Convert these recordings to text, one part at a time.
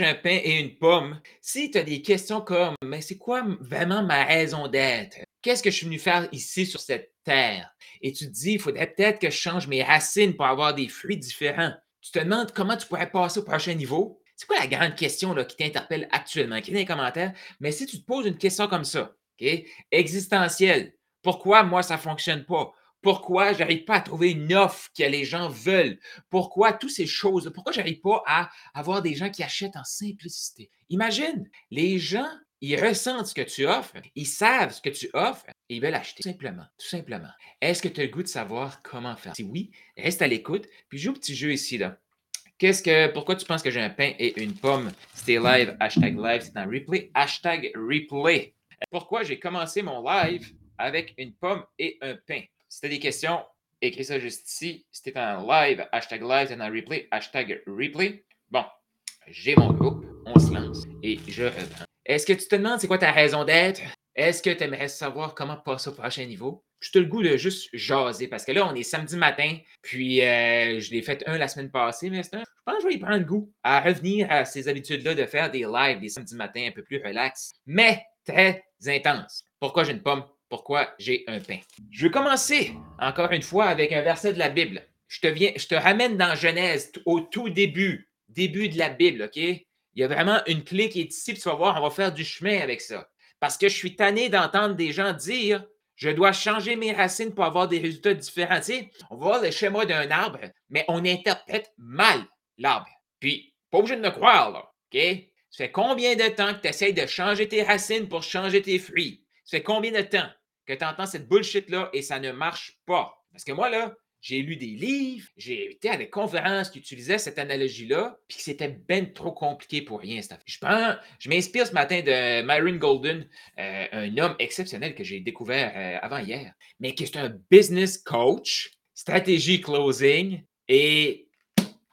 un pain et une pomme? Si tu as des questions comme, mais c'est quoi vraiment ma raison d'être? Qu'est-ce que je suis venu faire ici sur cette terre? Et tu te dis, il faudrait peut-être que je change mes racines pour avoir des fruits différents. Tu te demandes comment tu pourrais passer au prochain niveau? C'est quoi la grande question qui t'interpelle actuellement? Écris dans les commentaires. Mais si tu te poses une question comme ça? Existentielle, pourquoi moi ça ne fonctionne pas? Pourquoi j'arrive pas à trouver une offre que les gens veulent? Pourquoi toutes ces choses? Pourquoi j'arrive pas à avoir des gens qui achètent en simplicité? Imagine, les gens, ils ressentent ce que tu offres, ils savent ce que tu offres et ils veulent acheter simplement, tout simplement. Est-ce que tu as le goût de savoir comment faire? Si oui, reste à l'écoute, puis joue un petit jeu ici, là. Qu'est-ce que, pourquoi tu penses que j'ai un pain et une pomme? Stay live, hashtag live, c'est un replay, hashtag replay. Pourquoi j'ai commencé mon live avec une pomme et un pain? Si tu as des questions, écris ça juste ici. Si tu en live, hashtag live, c'est en replay, hashtag replay. Bon, j'ai mon groupe, on se lance et je reprends. Est-ce que tu te demandes c'est quoi ta raison d'être? Est-ce que tu aimerais savoir comment passer au prochain niveau? Te le goût de juste jaser parce que là, on est samedi matin, puis euh, je l'ai fait un la semaine passée, mais je pense que je vais y prendre le goût à revenir à ces habitudes-là de faire des lives des samedis matins un peu plus relax, mais très intense. Pourquoi j'ai une pomme? Pourquoi j'ai un pain? Je vais commencer, encore une fois, avec un verset de la Bible. Je te, viens, je te ramène dans Genèse, au tout début, début de la Bible, OK? Il y a vraiment une clé qui est ici, puis tu vas voir, on va faire du chemin avec ça. Parce que je suis tanné d'entendre des gens dire je dois changer mes racines pour avoir des résultats différents. On va voir le schéma d'un arbre, mais on interprète mal l'arbre. Puis, pas obligé de me croire, là. OK? Ça fait combien de temps que tu essaies de changer tes racines pour changer tes fruits? Ça fait combien de temps? Que tu entends cette bullshit-là et ça ne marche pas. Parce que moi, là, j'ai lu des livres, j'ai été à des conférences qui utilisaient cette analogie-là, puis que c'était ben trop compliqué pour rien. Je je m'inspire ce matin de Myron Golden, euh, un homme exceptionnel que j'ai découvert euh, avant hier, mais qui est un business coach, stratégie closing, et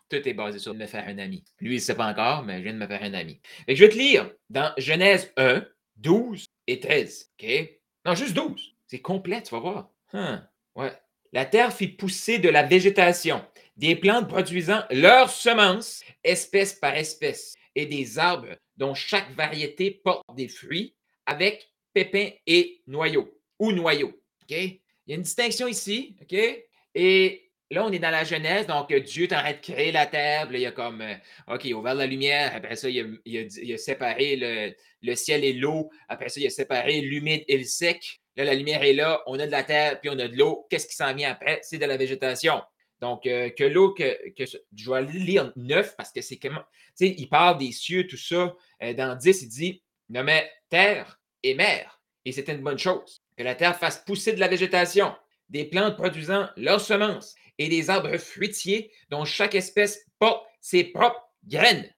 tout est basé sur me faire un ami. Lui, il ne sait pas encore, mais je viens de me faire un ami. je vais te lire dans Genèse 1, 12 et 13. OK? Non, juste 12. C'est complet, tu vas voir. Hein, ouais. La terre fit pousser de la végétation, des plantes produisant leurs semences, espèce par espèce, et des arbres dont chaque variété porte des fruits avec pépins et noyaux, ou noyaux. Il y a une distinction ici, OK? Et là, on est dans la Genèse, donc Dieu est en de créer la terre. il y a comme, euh, OK, il a ouvert la lumière. Après ça, il a, séparé le, ciel et l'eau. Après ça, il a séparé l'humide et le sec. Là, la lumière est là, on a de la terre, puis on a de l'eau. Qu'est-ce qui s'en vient après? C'est de la végétation. Donc, euh, que l'eau, que, je vais lire neuf parce que c'est comment. Tu sais, il parle des cieux, tout ça. Euh, dans 10, il dit nommait terre et mer. Et c'est une bonne chose. Que la terre fasse pousser de la végétation, des plantes produisant leurs semences et des arbres fruitiers dont chaque espèce porte ses propres graines.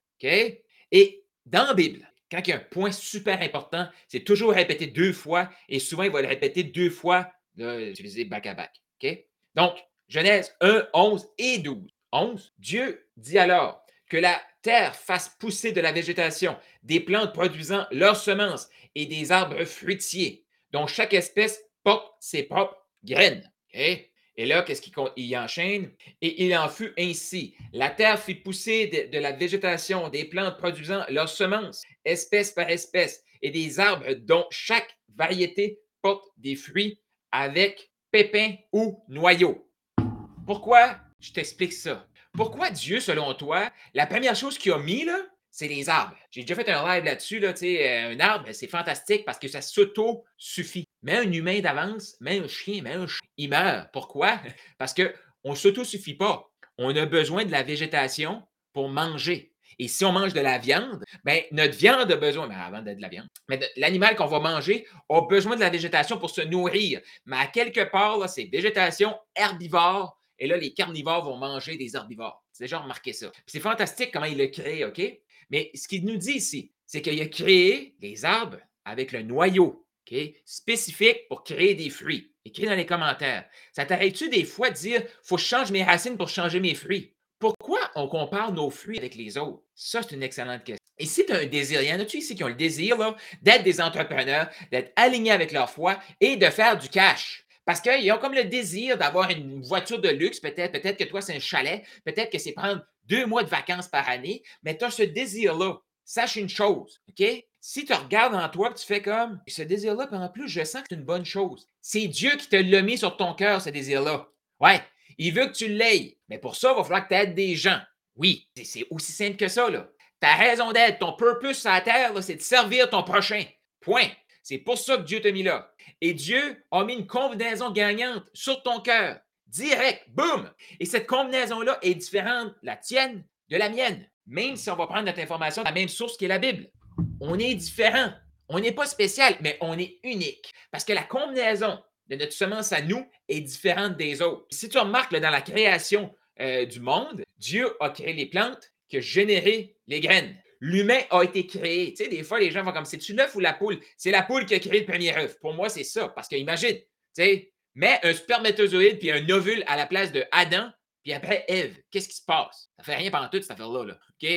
Et dans la Bible, quand il y a un point super important, c'est toujours répété deux fois et souvent il va le répéter deux fois, utiliser back à back. Donc, Genèse 1, 11 et 12. 11, Dieu dit alors que la terre fasse pousser de la végétation, des plantes produisant leurs semences et des arbres fruitiers, dont chaque espèce porte ses propres graines. Et là, qu'est-ce qu'il enchaîne? Et il en fut ainsi. La terre fit pousser de, la végétation, des plantes produisant leurs semences, espèce par espèce, et des arbres dont chaque variété porte des fruits avec pépins ou noyaux. Pourquoi? Je t'explique ça? Pourquoi Dieu, selon toi, la première chose qu'il a mis, là, c'est les arbres. J'ai déjà fait un live là-dessus. Là, euh, un arbre, c'est fantastique parce que ça s'auto-suffit. Mais un humain d'avance, mais un chien, mais un chien, il meurt. Pourquoi? Parce qu'on ne s'auto-suffit pas. On a besoin de la végétation pour manger. Et si on mange de la viande, ben, notre viande a besoin, mais avant de la viande, mais l'animal qu'on va manger a besoin de la végétation pour se nourrir. Mais à quelque part, c'est végétation herbivore. Et là, les carnivores vont manger des herbivores. C'est déjà remarqué ça. C'est fantastique comment il le crée, OK? Mais ce qu'il nous dit ici, c'est qu'il a créé des arbres avec le noyau spécifique pour créer des fruits. Écris dans les commentaires. Ça t'arrête-tu des fois de dire faut que je change mes racines pour changer mes fruits? Pourquoi on compare nos fruits avec les autres? Ça, c'est une excellente question. Et si tu as un désir, il y en a-tu ici qui ont le désir d'être des entrepreneurs, d'être alignés avec leur foi et de faire du cash? Parce qu'ils ont comme le désir d'avoir une voiture de luxe, peut-être. Peut-être que toi, c'est un chalet. Peut-être que c'est prendre deux mois de vacances par année. Mais tu as ce désir-là. sache une chose, OK? Si tu regardes en toi, tu fais comme, ce désir-là, en plus, je sens que c'est une bonne chose. C'est Dieu qui te l'a mis sur ton cœur, ce désir-là. Ouais, il veut que tu l'aies. Mais pour ça, il va falloir que tu aides des gens. Oui, c'est aussi simple que ça. Là. Ta raison d'être, ton purpose sur la terre, c'est de servir ton prochain. Point. C'est pour ça que Dieu t'a mis là. Et Dieu a mis une combinaison gagnante sur ton cœur. Direct, boum! Et cette combinaison-là est différente, la tienne, de la mienne. Même si on va prendre notre information de la même source qui est la Bible. On est différent. On n'est pas spécial, mais on est unique. Parce que la combinaison de notre semence à nous est différente des autres. Si tu remarques dans la création euh, du monde, Dieu a créé les plantes qui ont généré les graines. L'humain a été créé. Tu sais, des fois, les gens vont comme c'est-tu l'œuf ou la poule? C'est la poule qui a créé le premier œuf. Pour moi, c'est ça. Parce que imagine, tu sais, mets un spermatozoïde puis un ovule à la place de Adam, puis après Ève. Qu'est-ce qui se passe? Ça fait rien pendant toute cette affaire-là. Là, OK?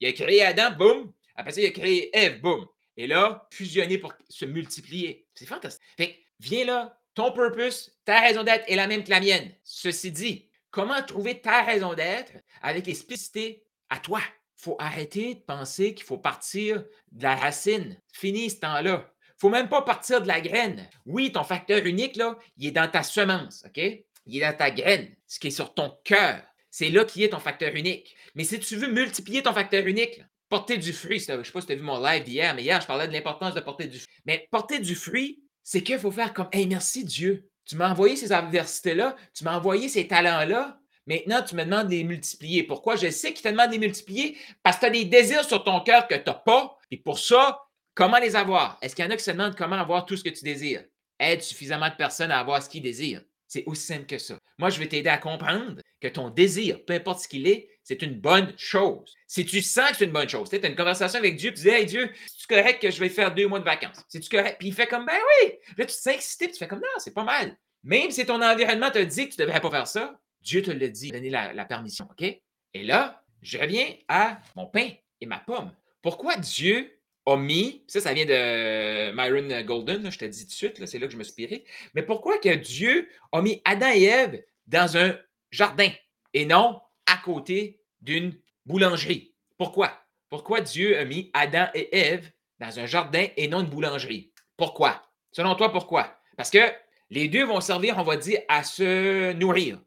Il a créé Adam, boum. Après ça, il a créé Ève, boum. Et là, fusionner pour se multiplier. C'est fantastique. Fait viens là, ton purpose, ta raison d'être est la même que la mienne. Ceci dit, comment trouver ta raison d'être avec les spécificités à toi? faut arrêter de penser qu'il faut partir de la racine. Fini ce temps-là. Faut même pas partir de la graine. Oui, ton facteur unique, là, il est dans ta semence, OK? Il est dans ta graine, ce qui est sur ton cœur. C'est là qui est ton facteur unique. Mais si tu veux multiplier ton facteur unique, porter du fruit, je ne sais pas si tu as vu mon live d'hier, mais hier, je parlais de l'importance de porter du fruit. Mais porter du fruit, c'est qu'il faut faire comme Hey, merci Dieu. Tu m'as envoyé ces adversités-là, tu m'as envoyé ces talents-là, Maintenant, tu me demandes de les multiplier. Pourquoi? Je sais qu'il te demande de les multiplier parce que tu as des désirs sur ton cœur que tu n'as pas. Et pour ça, comment les avoir? Est-ce qu'il y en a qui se demandent comment avoir tout ce que tu désires? Aide suffisamment de personnes à avoir ce qu'ils désirent. C'est aussi simple que ça. Moi, je vais t'aider à comprendre que ton désir, peu importe ce qu'il est, c'est une bonne chose. Si tu sens que c'est une bonne chose, tu as une conversation avec Dieu, tu dis Hey Dieu, c'est correct que je vais faire deux mois de vacances? C'est-tu correct? Puis il fait comme Ben oui! Là, tu te sens excité, tu fais comme Non, c'est pas mal. Même si ton environnement te dit que tu ne devrais pas faire ça, Dieu te le dit, donner la, la permission, OK? Et là, je reviens à mon pain et ma pomme. Pourquoi Dieu a mis, ça, ça vient de Myron Golden, je te dis tout de suite, c'est là que je me suis inspiré, mais pourquoi que Dieu a mis Adam et Ève dans un jardin et non à côté d'une boulangerie? Pourquoi? Pourquoi Dieu a mis Adam et Ève dans un jardin et non une boulangerie? Pourquoi? Selon toi, pourquoi? Parce que les deux vont servir, on va dire, à se nourrir.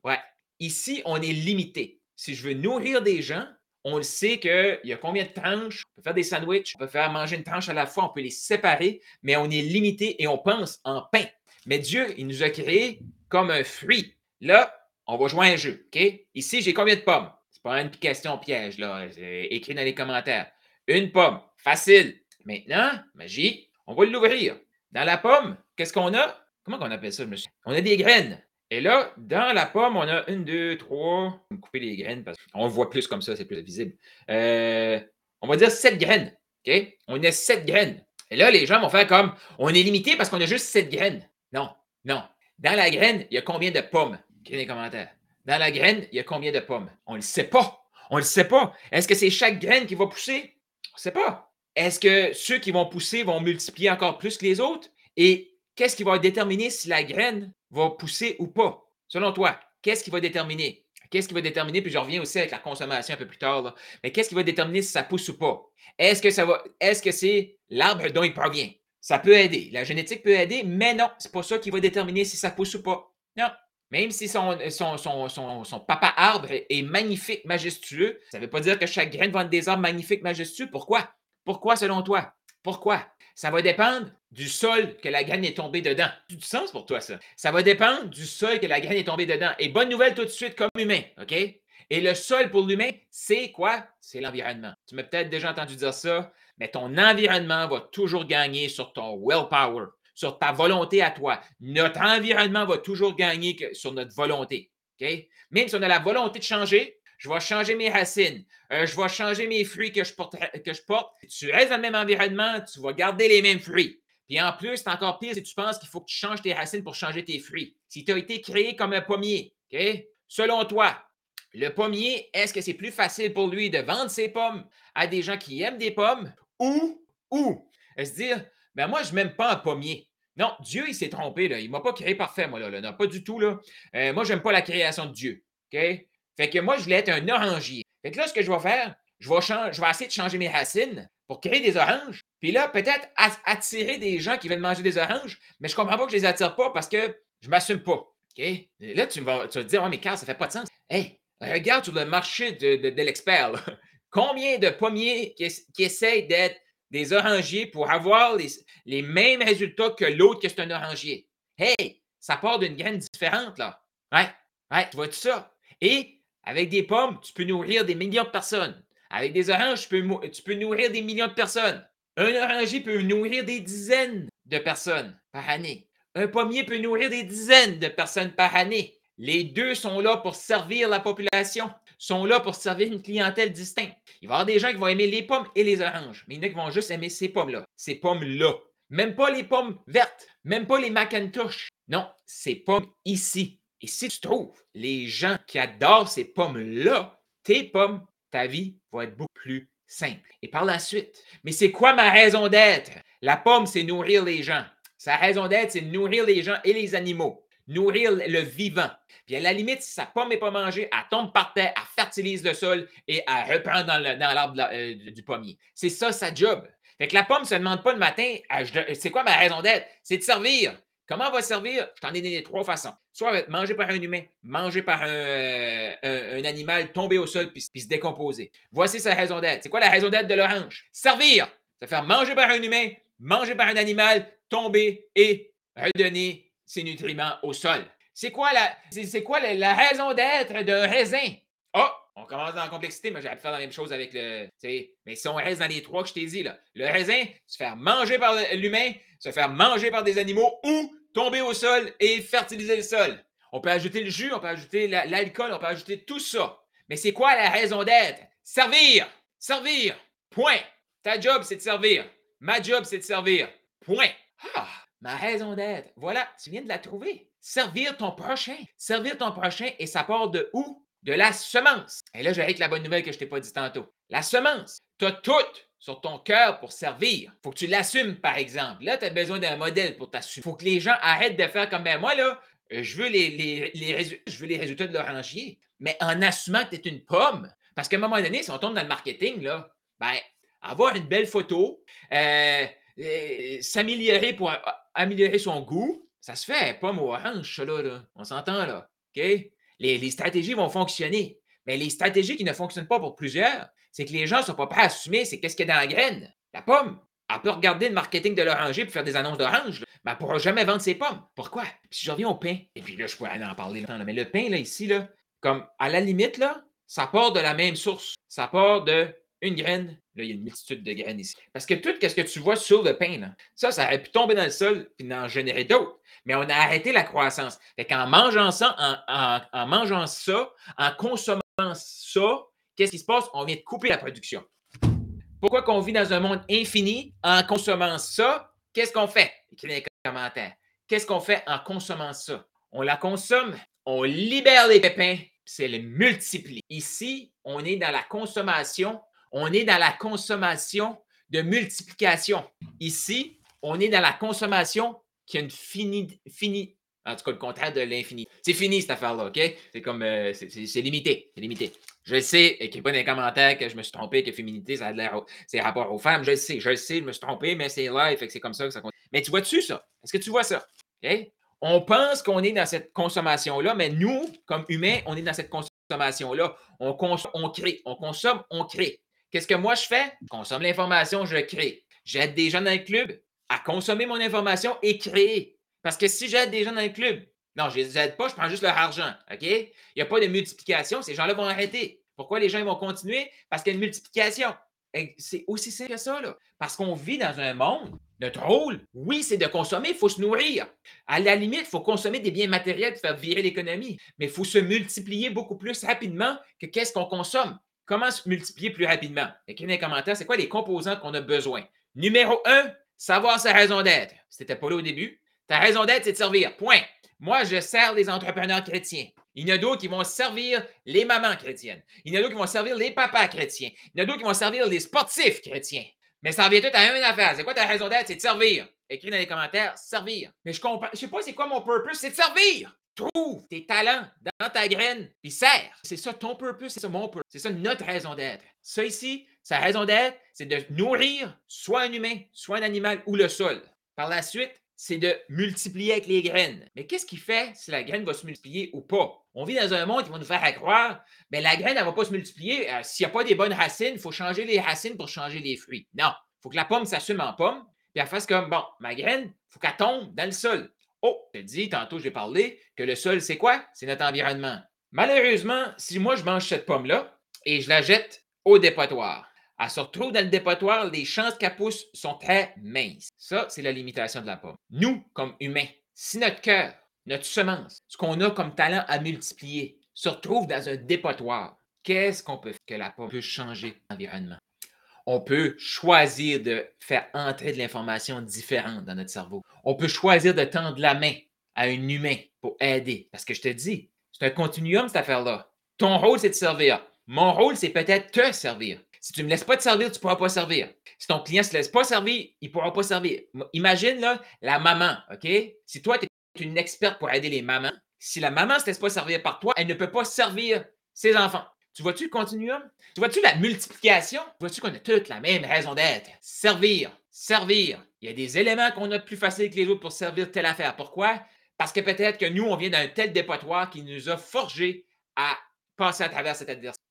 Ici, on est limité. Si je veux nourrir des gens, on le sait qu'il y a combien de tranches, on peut faire des sandwichs, on peut faire manger une tranche à la fois, on peut les séparer, mais on est limité et on pense en pain. Mais Dieu, il nous a créé comme un fruit. Là, on va jouer un jeu. Ici, j'ai combien de pommes? C'est pas une question piège, là. Écrit dans les commentaires. Une pomme. Facile. Maintenant, magie, on va l'ouvrir. Dans la pomme, qu'est-ce qu'on a? Comment on appelle ça, monsieur? On a des graines. Et là, dans la pomme, on a une, deux, trois. On va couper les graines parce qu'on voit plus comme ça, c'est plus visible. Euh, on va dire sept graines. OK? On a sept graines. Et là, les gens vont faire comme on est limité parce qu'on a juste sept graines. Non, non. Dans la graine, il y a combien de pommes? Écrivez les commentaires. Dans la graine, il y a combien de pommes? On ne le sait pas. On ne le sait pas. Est-ce que c'est chaque graine qui va pousser? On ne sait pas. Est-ce que ceux qui vont pousser vont multiplier encore plus que les autres? Et qu'est-ce qui va déterminer si la graine va pousser ou pas? Selon toi, qu'est-ce qui va déterminer? Qu'est-ce qui va déterminer? Puis je reviens aussi avec la consommation un peu plus tard. mais qu'est-ce qui va déterminer si ça pousse ou pas? Est-ce que c'est l'arbre dont il provient? Ça peut aider. La génétique peut aider, mais non, c'est pas ça qui va déterminer si ça pousse ou pas. Non. Même si son, son, son, papa arbre est magnifique, majestueux, ça ne veut pas dire que chaque graine va être des arbres magnifiques, majestueux. Pourquoi? Pourquoi selon toi? Pourquoi? Ça va dépendre du sol que la graine est tombée dedans. Du sens pour toi, ça. Ça va dépendre du sol que la graine est tombée dedans. Et bonne nouvelle tout de suite comme humain, OK? Et le sol pour l'humain, c'est quoi? C'est l'environnement. Tu m'as peut-être déjà entendu dire ça, mais ton environnement va toujours gagner sur ton willpower, sur ta volonté à toi. Notre environnement va toujours gagner sur notre volonté. OK? Même si on a la volonté de changer, je vais changer mes racines, euh, je vais changer mes fruits que je, porte, que tu restes dans le même environnement, tu vas garder les mêmes fruits. Puis en plus, c'est encore pire si tu penses qu'il faut que tu changes tes racines pour changer tes fruits. Si tu as été créé comme un pommier, OK? Selon toi, le pommier, est-ce que c'est plus facile pour lui de vendre ses pommes à des gens qui aiment des pommes ou, ou, se dire, ben moi, je ne m'aime pas un pommier? Non, Dieu, il s'est trompé. Là. Il ne m'a pas créé parfait, moi. Là, Non, pas du tout. Là. Euh, moi, je n'aime pas la création de Dieu. OK? Fait que moi, je voulais être un orangier. Fait que là, ce que je vais faire, je vais, je vais essayer de changer mes racines pour créer des oranges. Puis là, peut-être attirer des gens qui veulent manger des oranges, mais je comprends pas que je les attire pas parce que je m'assume pas. OK? Là, tu vas, te dire, oh, mais Carl, ça fait pas de sens. Hey, regarde sur le marché de, l'expert. Combien de pommiers qui, qui essayent d'être des orangiers pour avoir les, les mêmes résultats que l'autre que c'est un orangier? Hey, ça part d'une graine différente, là. Ouais, ouais, tu vois tout ça? Et avec des pommes, tu peux nourrir des millions de personnes. Avec des oranges, tu peux, nourrir des millions de personnes. Un oranger peut nourrir des dizaines de personnes par année. Un pommier peut nourrir des dizaines de personnes par année. Les deux sont là pour servir la population, sont là pour servir une clientèle distincte. Il va y avoir des gens qui vont aimer les pommes et les oranges, mais il y en a qui vont juste aimer ces pommes-là, ces pommes-là. Même pas les pommes vertes, même pas les Macintosh. Non, ces pommes ici. Et si tu trouves les gens qui adorent ces pommes-là, tes pommes, ta vie va être beaucoup plus simple. Et par la suite, mais c'est quoi ma raison d'être? La pomme, c'est nourrir les gens. Sa raison d'être, c'est nourrir les gens et les animaux, nourrir le vivant. Puis à la limite, si sa pomme n'est pas mangée, elle tombe par terre, elle fertilise le sol et elle reprend dans l'arbre euh, du pommier. C'est ça sa job. Fait que la pomme ne se demande pas le matin, c'est quoi ma raison d'être? C'est de servir. Comment va servir? Je t'en ai donné trois façons. Soit être mangé par un humain, mangé par un, euh, animal, tomber au sol puis, se décomposer. Voici sa raison d'être. C'est quoi la raison d'être de l'orange? Servir! Se faire manger par un humain, manger par un animal, tomber et redonner ses nutriments au sol. C'est quoi la, c'est, quoi la, raison d'être d'un raisin? Oh, on commence dans la complexité, mais j'aurais pu faire la même chose avec le. Mais si on reste dans les trois que je t'ai dit, là, le raisin, se faire manger par l'humain, se faire manger par des animaux ou tomber au sol et fertiliser le sol. On peut ajouter le jus, on peut ajouter l'alcool, on peut ajouter tout ça. Mais c'est quoi la raison d'être? Servir! Servir! Point! Ta job, c'est de servir. Ma job, c'est de servir. Point. Ah, ma raison d'être. Voilà, tu viens de la trouver. Servir ton prochain. Servir ton prochain et ça part de où? De la semence. Et là, avec la bonne nouvelle que je t'ai pas dit tantôt. La semence. Tu as tout sur ton cœur pour servir. faut que tu l'assumes, par exemple. Là, tu as besoin d'un modèle pour t'assumer. faut que les gens arrêtent de faire comme ben moi, là, euh, je veux les, les, je veux les résultats de l'orangier, mais en assumant que tu es une pomme. Parce qu'à un moment donné, si on tombe dans le marketing, là, ben, avoir une belle photo, euh, euh, s'améliorer pour améliorer son goût, ça se fait, pomme ou orange, ça, là, On s'entend, là. OK? Les, stratégies vont fonctionner. Mais les stratégies qui ne fonctionnent pas pour plusieurs, c'est que les gens ne sont pas prêts à assumer c'est qu'est-ce qu'il y a dans la graine. La pomme, elle peut regarder le marketing de l'oranger pour faire des annonces d'orange, mais elle ne pourra jamais vendre ses pommes. Pourquoi? Si je reviens au pain, et puis là, je pourrais aller en parler longtemps, mais le pain, là, ici, là, comme à la limite, là, ça part de la même source. Ça part de une graine. Là, il y a une multitude de graines ici. Parce que tout ce que tu vois sur le pain, ça, ça aurait pu tomber dans le sol et en générer d'autres. Mais on a arrêté la croissance. Fait qu'en mangeant ça, en, mangeant ça, en consommant ça, qu'est-ce qui se passe? On vient de couper la production. Pourquoi qu'on vit dans un monde infini en consommant ça? Qu'est-ce qu'on fait? Écrivez dans les commentaires. Qu'est-ce qu'on fait en consommant ça? On la consomme, on libère les pépins, c'est le multiplie. Ici, on est dans la consommation on est dans la consommation de multiplication. Ici, on est dans la consommation qui a une finie, fini, en tout cas le contraire de l'infini. C'est fini cette affaire-là, OK? C'est comme, euh, c'est limité, c'est limité. Je sais, écrivez pas dans les commentaires que je me suis trompé, que féminité, ça a l'air, c'est rapport aux femmes. Je le sais, je le sais, je me suis trompé, mais c'est live, fait que c'est comme ça que ça compte. Mais tu vois-tu ça? Est-ce que tu vois ça? OK? On pense qu'on est dans cette consommation-là, mais nous, comme humains, on est dans cette consommation-là. On, on crée, on consomme, on crée. Qu'est-ce que moi je fais? Je consomme l'information, je crée. J'aide des gens dans le club à consommer mon information et créer. Parce que si j'aide des gens dans le club, non, je ne les aide pas, je prends juste leur argent. Il n'y a pas de multiplication, ces gens-là vont arrêter. Pourquoi les gens vont continuer? Parce qu'il y a une multiplication. C'est aussi simple que ça. Parce qu'on vit dans un monde, notre rôle, oui, c'est de consommer, il faut se nourrir. À la limite, il faut consommer des biens matériels pour faire virer l'économie. Mais il faut se multiplier beaucoup plus rapidement que qu'est-ce qu'on consomme. Comment se multiplier plus rapidement? Écrivez dans les commentaires, c'est quoi les composants qu'on a besoin? Numéro un, savoir sa raison d'être. C'était pas là au début. Ta raison d'être, c'est de servir. Point. Moi, je sers les entrepreneurs chrétiens. Il y en a d'autres qui vont servir les mamans chrétiennes. Il y en a d'autres qui vont servir les papas chrétiens. Il y en a d'autres qui vont servir les sportifs chrétiens. Mais ça revient tout à une affaire. C'est quoi ta raison d'être? C'est de servir. Écris dans les commentaires, servir. Mais je comprends. Je sais pas c'est quoi mon purpose, c'est de servir. Trouve tes talents dans ta graine, puis serre. C'est ça ton purpose, c'est ça mon purpose. C'est ça notre raison d'être. Ça ici, sa raison d'être, c'est de nourrir soit un humain, soit un animal ou le sol. Par la suite, c'est de multiplier avec les graines. Mais qu'est-ce qui fait si la graine va se multiplier ou pas? On vit dans un monde qui va nous faire croire, mais la graine, elle ne va pas se multiplier. Euh, s'il n'y a pas des bonnes racines, il faut changer les racines pour changer les fruits. Non, il faut que la pomme s'assume en pomme, puis elle fasse comme, bon, ma graine, il faut qu'elle tombe dans le sol. Oh, je te dis, tantôt j'ai parlé que le sol, c'est quoi? C'est notre environnement. Malheureusement, si moi je mange cette pomme-là et je la jette au dépotoir, elle se retrouve dans le dépotoir, les chances qu'elle pousse sont très minces. Ça, c'est la limitation de la pomme. Nous, comme humains, si notre cœur, notre semence, ce qu'on a comme talent à multiplier, se retrouve dans un dépotoir, qu'est-ce qu'on peut faire que la pomme peut changer l'environnement? On peut choisir de faire entrer de l'information différente dans notre cerveau. On peut choisir de tendre la main à un humain pour aider. Parce que je te dis, c'est un continuum, cette affaire-là. Ton rôle, c'est de servir. Mon rôle, c'est peut-être te servir. Si tu ne me laisses pas te servir, tu ne pourras pas servir. Si ton client ne se laisse pas servir, il ne pourra pas servir. Imagine là, la maman, OK? Si toi, tu es une experte pour aider les mamans, si la maman ne se laisse pas servir par toi, elle ne peut pas servir ses enfants. Tu vois-tu le continuum? Tu vois-tu la multiplication? Tu vois-tu qu'on a toutes la même raison d'être? Servir, servir. Il y a des éléments qu'on a plus facile que les autres pour servir telle affaire. Pourquoi? Parce que peut-être que nous, on vient d'un tel dépotoir qui nous a forgé à passer à travers cette adversité.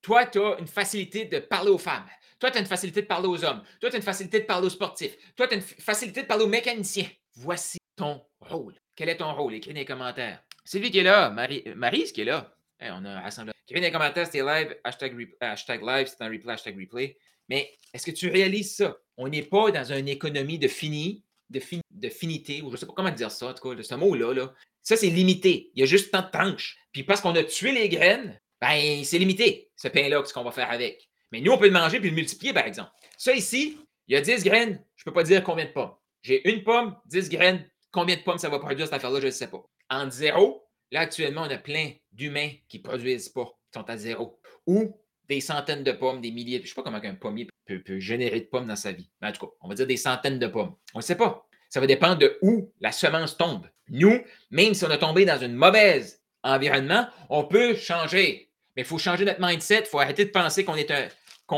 Toi, tu as une facilité de parler aux femmes. Toi, tu as une facilité de parler aux hommes. Toi, tu as une facilité de parler aux sportifs. Toi, tu as une facilité de parler aux mécaniciens. Voici ton rôle. Quel est ton rôle? Écris dans les commentaires. Sylvie qui est là, Marie, Marie qui est là. on a rassemblé. Dans les commentaires, c'était live, hashtag, live, c'est un replay, hashtag replay. Mais est-ce que tu réalises ça? On n'est pas dans une économie de fini, de, de finité, ou je ne sais pas comment dire ça, en tout cas, ce mot-là. Là. Ça, c'est limité. Il y a juste tant de tranches. Puis parce qu'on a tué les graines, ben, c'est limité, ce pain-là, ce qu'on va faire avec. Mais nous, on peut le manger puis le multiplier, par exemple. Ça ici, il y a 10 graines, je ne peux pas dire combien de pommes. J'ai une pomme, 10 graines, combien de pommes ça va produire cette affaire-là, je ne sais pas. En zéro, là, actuellement, on a plein d'humains qui ne produisent pas, qui sont à zéro. Ou des centaines de pommes, des milliers. Je ne sais pas comment un pommier peut, générer de pommes dans sa vie. Mais en tout cas, on va dire des centaines de pommes. On ne sait pas. Ça va dépendre de où la semence tombe. Nous, même si on a tombé dans un mauvais environnement, on peut changer. Mais il faut changer notre mindset. Il faut arrêter de penser qu'on est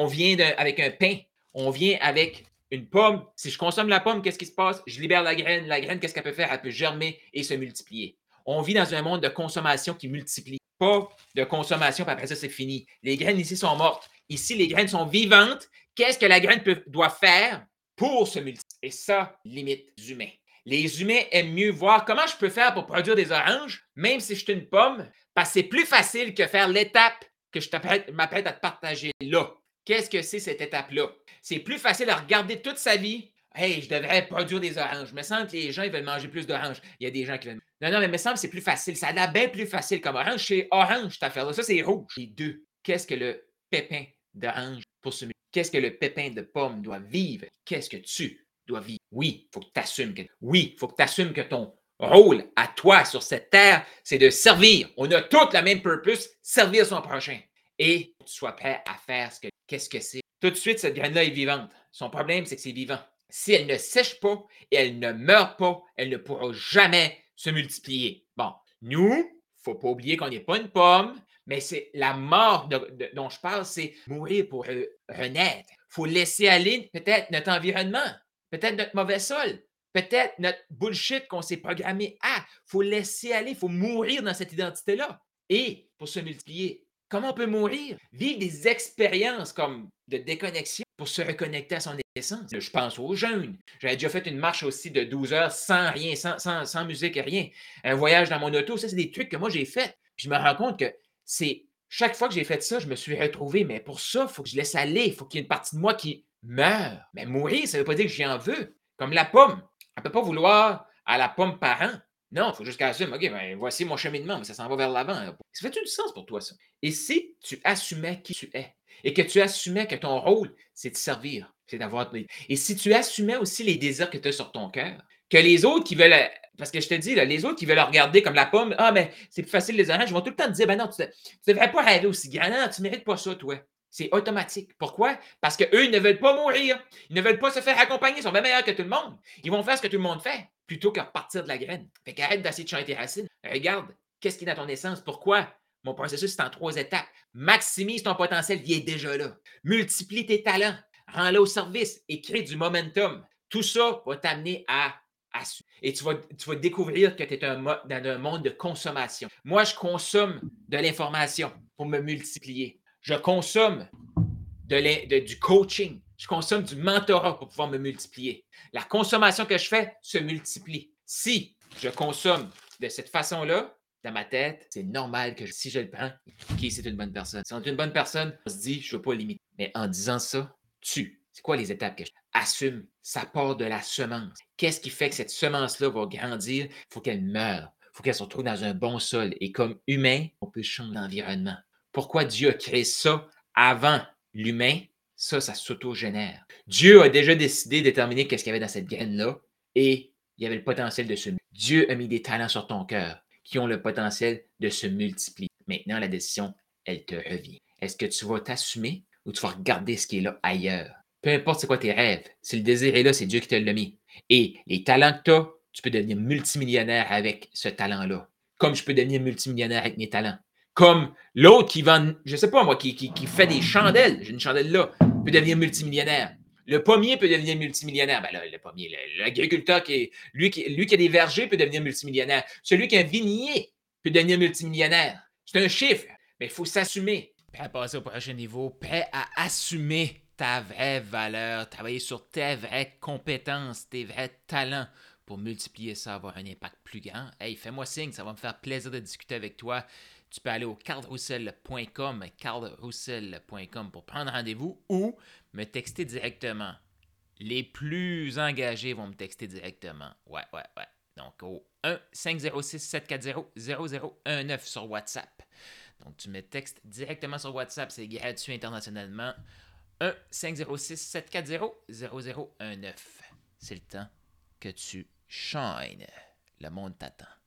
vient avec un pain. On vient avec une pomme. Si je consomme la pomme, qu'est-ce qui se passe? Je libère la graine. La graine, qu'est-ce qu'elle peut faire? Elle peut germer et se multiplier. On vit dans un monde de consommation qui multiplie pas de consommation, puis après ça, c'est fini. Les graines ici sont mortes. Ici, les graines sont vivantes. Qu'est-ce que la graine doit faire pour se multiplier? Et ça, limite humains. Les humains aiment mieux voir comment je peux faire pour produire des oranges, même si je suis une pomme, parce que c'est plus facile que faire l'étape que je m'apprête à te partager là. Qu'est-ce que c'est cette étape-là? C'est plus facile à regarder toute sa vie. Hey, je devrais produire des oranges. Il me semble que les gens veulent manger plus d'oranges. Il y a des gens qui veulent. Non, non, mais il me semble que c'est plus facile. Ça a l'air bien plus facile comme orange. C'est orange, cette affaire-là. Ça, c'est rouge. Les deux. Qu'est-ce que le pépin d'orange pour se Qu'est-ce que le pépin de pomme doit vivre? Qu'est-ce que tu dois vivre? Oui, il faut que tu assumes que. Oui, il faut que tu assumes que ton rôle à toi sur cette terre, c'est de servir. On a tous la même purpose, servir son prochain. Et tu sois prêt à faire ce que. Qu'est-ce que c'est? Tout de suite, cette graine-là est vivante. Son problème, c'est que c'est vivant. Si elle ne sèche pas et elle ne meurt pas, elle ne pourra jamais se multiplier. Bon, nous, il ne faut pas oublier qu'on n'est pas une pomme, mais c'est la mort dont je parle, c'est mourir pour renaître. Il faut laisser aller peut-être notre environnement, peut-être notre mauvais sol, peut-être notre bullshit qu'on s'est programmé à. Il faut laisser aller, il faut mourir dans cette identité-là. Et pour se multiplier, comment on peut mourir? Vivre des expériences comme de déconnexion pour se reconnecter à son essence. Je pense aux jeunes. J'avais déjà fait une marche aussi de 12 heures sans rien, sans, sans, musique et rien. Un voyage dans mon auto, ça, c'est des trucs que moi j'ai fait. je me rends compte que c'est chaque fois que j'ai fait ça, je me suis retrouvé. Mais pour ça, il faut que je laisse aller. Il faut qu'il y ait une partie de moi qui meurt. Mais mourir, ça ne veut pas dire que j'y en veux. Comme la pomme. On ne peut pas vouloir à la pomme par an. Non, il faut juste qu'elle assume. OK, ben, voici mon cheminement, mais ça s'en va vers l'avant. Ça fait-tu du sens pour toi, ça? Et si tu assumais qui tu es et que tu assumais que ton rôle, c'est de servir, c'est d'avoir. Et si tu assumais aussi les désirs que tu as sur ton cœur, que les autres qui veulent. Parce que je te dis, les autres qui veulent regarder comme la pomme, ah, mais c'est plus facile les oranges, ils vont tout le temps te dire, ben non, tu ne devrais pas rêver aussi grand, non, tu ne mérites pas ça, toi. C'est automatique. Pourquoi? Parce qu'eux, ils ne veulent pas mourir. Ils ne veulent pas se faire accompagner. Ils sont bien meilleurs que tout le monde. Ils vont faire ce que tout le monde fait plutôt que repartir de la graine. Fait qu'arrête d'essayer de changer tes racines. Regarde, qu'est-ce qui est dans ton essence? Pourquoi? Mon processus, c'est en trois étapes. Maximise ton potentiel, il est déjà là. Multiplie tes talents. Rends-le au service et crée du momentum. Tout ça va t'amener à et tu vas, tu vas découvrir que tu es dans un monde de consommation. Moi, je consomme de l'information pour me multiplier. Je consomme du coaching. Je consomme du mentorat pour pouvoir me multiplier. La consommation que je fais se multiplie. Si je consomme de cette façon-là, dans ma tête, c'est normal que si je le prends, qui c'est une bonne personne. Si on est une bonne personne, on se dit, je ne veux pas limiter. Mais en disant ça, tu. C'est quoi les étapes que je assume? Ça part de la semence. Qu'est-ce qui fait que cette semence-là va grandir? Il faut qu'elle meure. Il faut qu'elle se retrouve dans un bon sol. Et comme humain, on peut changer l'environnement. Pourquoi Dieu a créé ça avant l'humain? Ça, ça s'auto-génère. Dieu a déjà décidé, de déterminer qu'est-ce qu'il y avait dans cette graine-là et il y avait le potentiel de se Dieu a mis des talents sur ton cœur qui ont le potentiel de se multiplier. Maintenant, la décision, elle te revient. Est-ce que tu vas t'assumer ou tu vas regarder ce qui est là ailleurs? Peu importe c'est quoi tes rêves, si le désir est là, c'est Dieu qui te l'a mis. Et les talents que tu as, tu peux devenir multimillionnaire avec ce talent-là. Comme je peux devenir multimillionnaire avec mes talents. Comme l'autre qui vend, je sais pas moi, qui, fait des chandelles, j'ai une chandelle là, peut devenir multimillionnaire. Le pommier peut devenir multimillionnaire. Ben là, le pommier, l'agriculteur qui lui qui, lui qui a des vergers peut devenir multimillionnaire. Celui qui a un vignier peut devenir multimillionnaire. C'est un chiffre, mais il faut s'assumer. Prêt à passer au prochain niveau, prêt à assumer ta vraie valeur, travailler sur tes vraies compétences, tes vrais talents pour multiplier ça, avoir un impact plus grand. Hey, fais-moi signe, ça va me faire plaisir de discuter avec toi tu peux aller au cardroussel.com, cardroussel.com pour prendre rendez-vous ou me texter directement. Les plus engagés vont me texter directement. Ouais, ouais, ouais. Donc au 1-506-740-0019 sur WhatsApp. Donc tu me textes directement sur WhatsApp, c'est gratuit internationalement. 1-506-740-0019. C'est le temps que tu shines. Le monde t'attend.